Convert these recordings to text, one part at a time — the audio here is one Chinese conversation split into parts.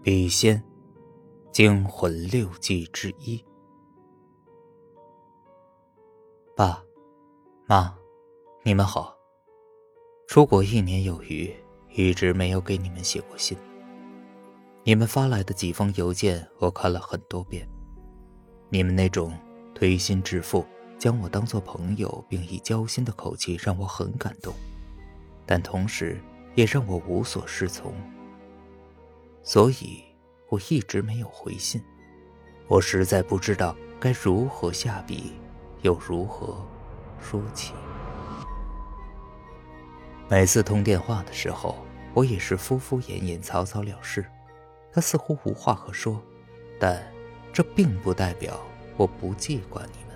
笔仙，惊魂六记之一。爸，妈，你们好。出国一年有余，一直没有给你们写过信。你们发来的几封邮件，我看了很多遍。你们那种推心置腹、将我当做朋友并以交心的口气，让我很感动，但同时也让我无所适从。所以，我一直没有回信。我实在不知道该如何下笔。又如何说起？每次通电话的时候，我也是敷敷衍衍、草草了事。他似乎无话可说，但这并不代表我不记挂你们。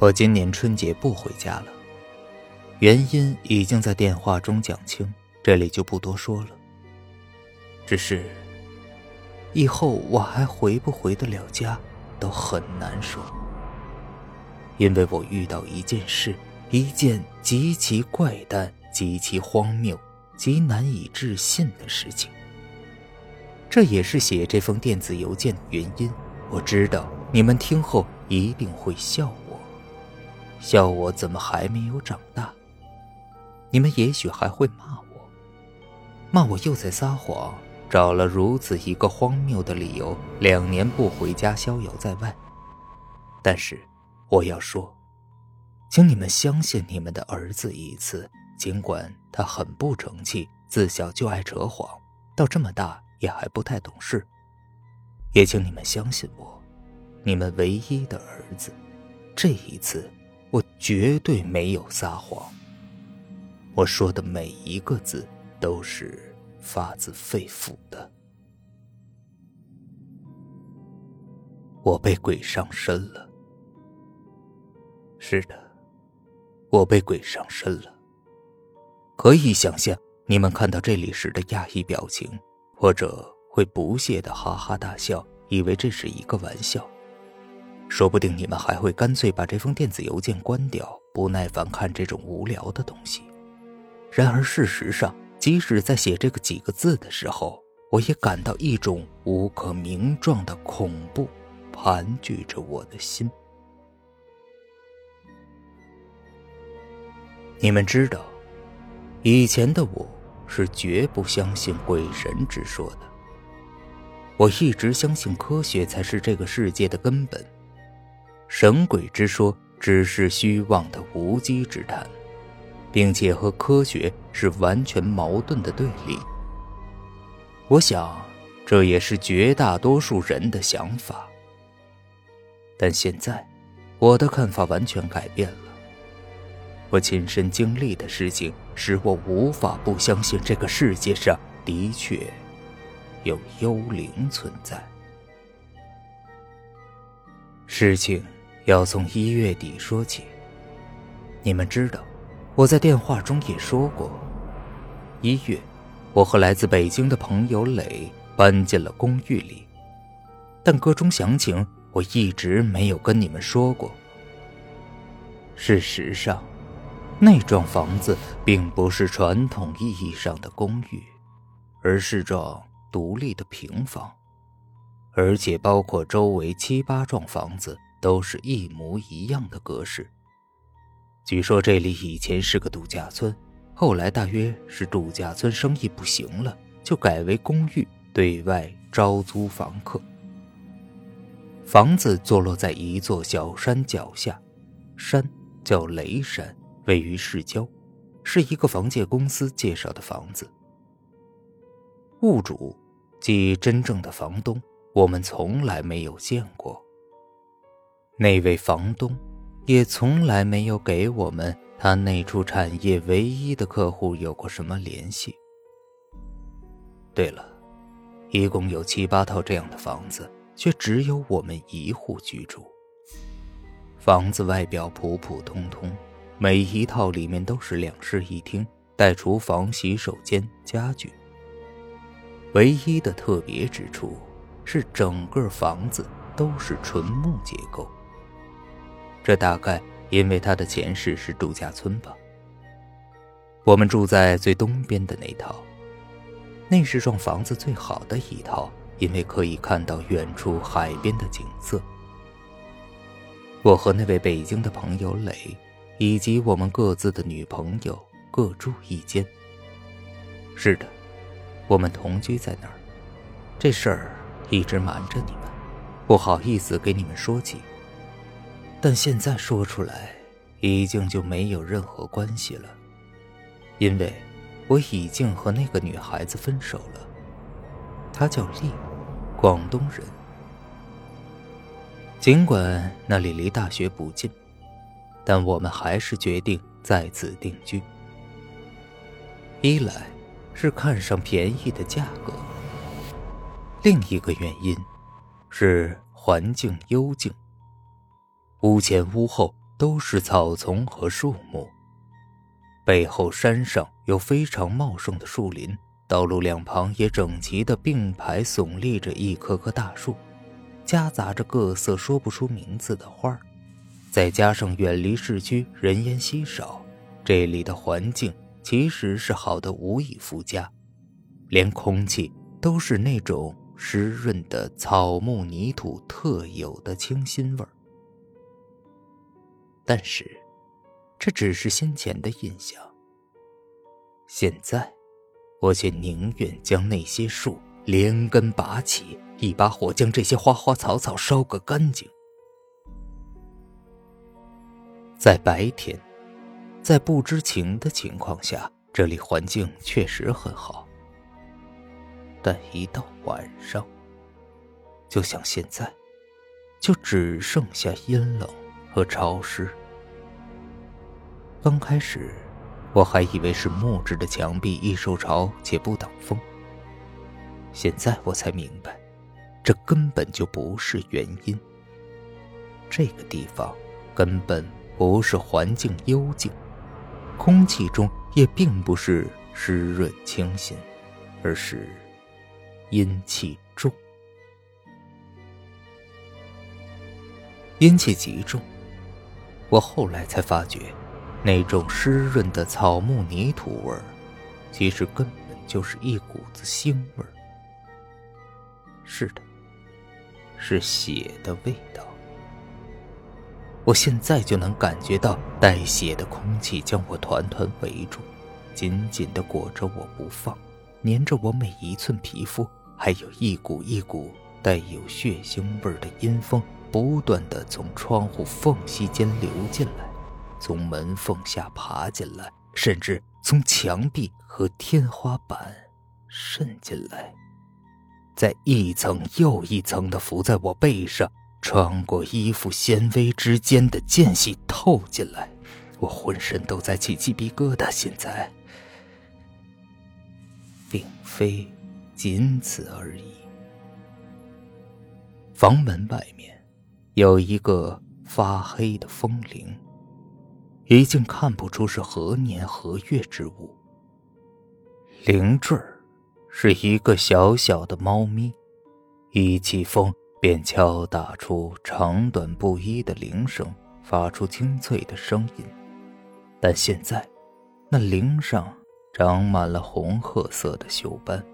我今年春节不回家了，原因已经在电话中讲清，这里就不多说了。只是以后我还回不回得了家？都很难说，因为我遇到一件事，一件极其怪诞、极其荒谬、极难以置信的事情。这也是写这封电子邮件的原因。我知道你们听后一定会笑我，笑我怎么还没有长大。你们也许还会骂我，骂我又在撒谎。找了如此一个荒谬的理由，两年不回家逍遥在外。但是，我要说，请你们相信你们的儿子一次，尽管他很不成器，自小就爱扯谎，到这么大也还不太懂事。也请你们相信我，你们唯一的儿子，这一次我绝对没有撒谎。我说的每一个字都是。发自肺腑的，我被鬼上身了。是的，我被鬼上身了。可以想象你们看到这里时的讶异表情，或者会不屑的哈哈大笑，以为这是一个玩笑。说不定你们还会干脆把这封电子邮件关掉，不耐烦看这种无聊的东西。然而事实上，即使在写这个几个字的时候，我也感到一种无可名状的恐怖盘踞着我的心。你们知道，以前的我是绝不相信鬼神之说的。我一直相信科学才是这个世界的根本，神鬼之说只是虚妄的无稽之谈。并且和科学是完全矛盾的对立。我想，这也是绝大多数人的想法。但现在，我的看法完全改变了。我亲身经历的事情使我无法不相信这个世界上的确有幽灵存在。事情要从一月底说起。你们知道。我在电话中也说过，一月，我和来自北京的朋友磊搬进了公寓里，但个中详情我一直没有跟你们说过。事实上，那幢房子并不是传统意义上的公寓，而是幢独立的平房，而且包括周围七八幢房子都是一模一样的格式。据说这里以前是个度假村，后来大约是度假村生意不行了，就改为公寓，对外招租房客。房子坐落在一座小山脚下，山叫雷山，位于市郊，是一个房介公司介绍的房子。物主即真正的房东，我们从来没有见过。那位房东。也从来没有给我们他那处产业唯一的客户有过什么联系。对了，一共有七八套这样的房子，却只有我们一户居住。房子外表普普通通，每一套里面都是两室一厅，带厨房、洗手间、家具。唯一的特别之处是，整个房子都是纯木结构。这大概因为他的前世是度假村吧。我们住在最东边的那套，那是幢房子最好的一套，因为可以看到远处海边的景色。我和那位北京的朋友磊，以及我们各自的女朋友各住一间。是的，我们同居在那儿。这事儿一直瞒着你们，不好意思给你们说起。但现在说出来，已经就没有任何关系了，因为我已经和那个女孩子分手了。她叫丽，广东人。尽管那里离大学不近，但我们还是决定在此定居。一来是看上便宜的价格，另一个原因是环境幽静。屋前屋后都是草丛和树木，背后山上有非常茂盛的树林，道路两旁也整齐的并排耸立着一棵棵大树。夹杂着各色说不出名字的花再加上远离市区，人烟稀少，这里的环境其实是好的无以复加，连空气都是那种湿润的草木泥土特有的清新味儿。但是，这只是先前的印象。现在，我却宁愿将那些树连根拔起。一把火将这些花花草草烧个干净。在白天，在不知情的情况下，这里环境确实很好。但一到晚上，就像现在，就只剩下阴冷和潮湿。刚开始，我还以为是木质的墙壁易受潮且不挡风。现在我才明白。这根本就不是原因。这个地方根本不是环境幽静，空气中也并不是湿润清新，而是阴气重。阴气极重，我后来才发觉，那种湿润的草木泥土味儿，其实根本就是一股子腥味儿。是的。是血的味道。我现在就能感觉到带血的空气将我团团围住，紧紧的裹着我不放，粘着我每一寸皮肤。还有一股一股带有血腥味的阴风，不断的从窗户缝隙间流进来，从门缝下爬进来，甚至从墙壁和天花板渗进来。在一层又一层的浮在我背上，穿过衣服纤维之间的间隙透进来，我浑身都在起鸡皮疙瘩。现在，并非仅此而已。房门外面有一个发黑的风铃，已经看不出是何年何月之物。铃坠儿。是一个小小的猫咪，一起风便敲打出长短不一的铃声，发出清脆的声音。但现在，那铃上长满了红褐色的锈斑，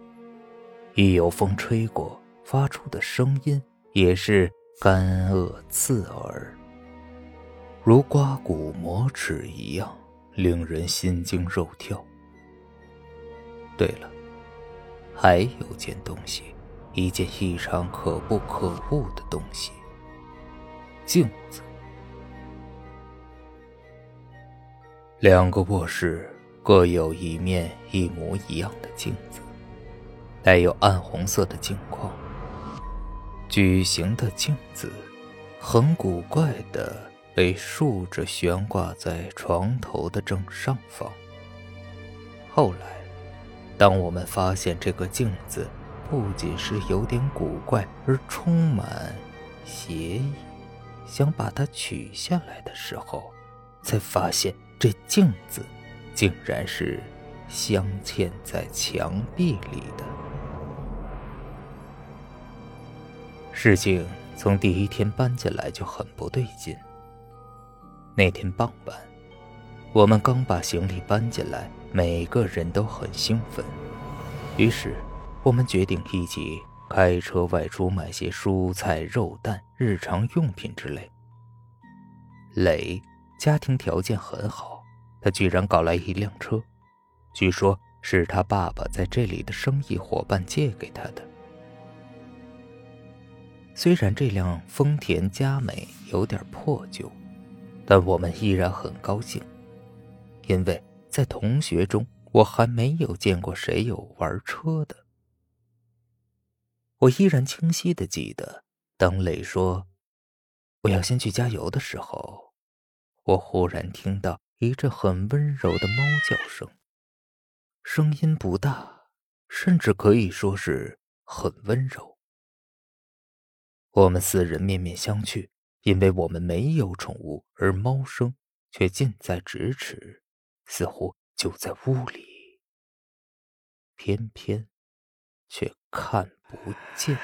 一有风吹过，发出的声音也是干恶刺耳，如刮骨磨齿一样，令人心惊肉跳。对了。还有件东西，一件异常可怖可恶的东西——镜子。两个卧室各有一面一模一样的镜子，带有暗红色的镜框。矩形的镜子，很古怪的被竖着悬挂在床头的正上方。后来。当我们发现这个镜子不仅是有点古怪，而充满邪意，想把它取下来的时候，才发现这镜子竟然是镶嵌在墙壁里的。事情从第一天搬进来就很不对劲。那天傍晚，我们刚把行李搬进来。每个人都很兴奋，于是我们决定一起开车外出买些蔬菜、肉蛋、日常用品之类。磊家庭条件很好，他居然搞来一辆车，据说是他爸爸在这里的生意伙伴借给他的。虽然这辆丰田佳美有点破旧，但我们依然很高兴，因为在同学中我还没有见过谁有玩车的。我依然清晰的记得，当磊说“我要先去加油”的时候，我忽然听到一阵很温柔的猫叫声，声音不大，甚至可以说是很温柔。我们四人面面相觑，因为我们没有宠物，而猫声却近在咫尺，似乎就在屋里，偏偏却看。不见。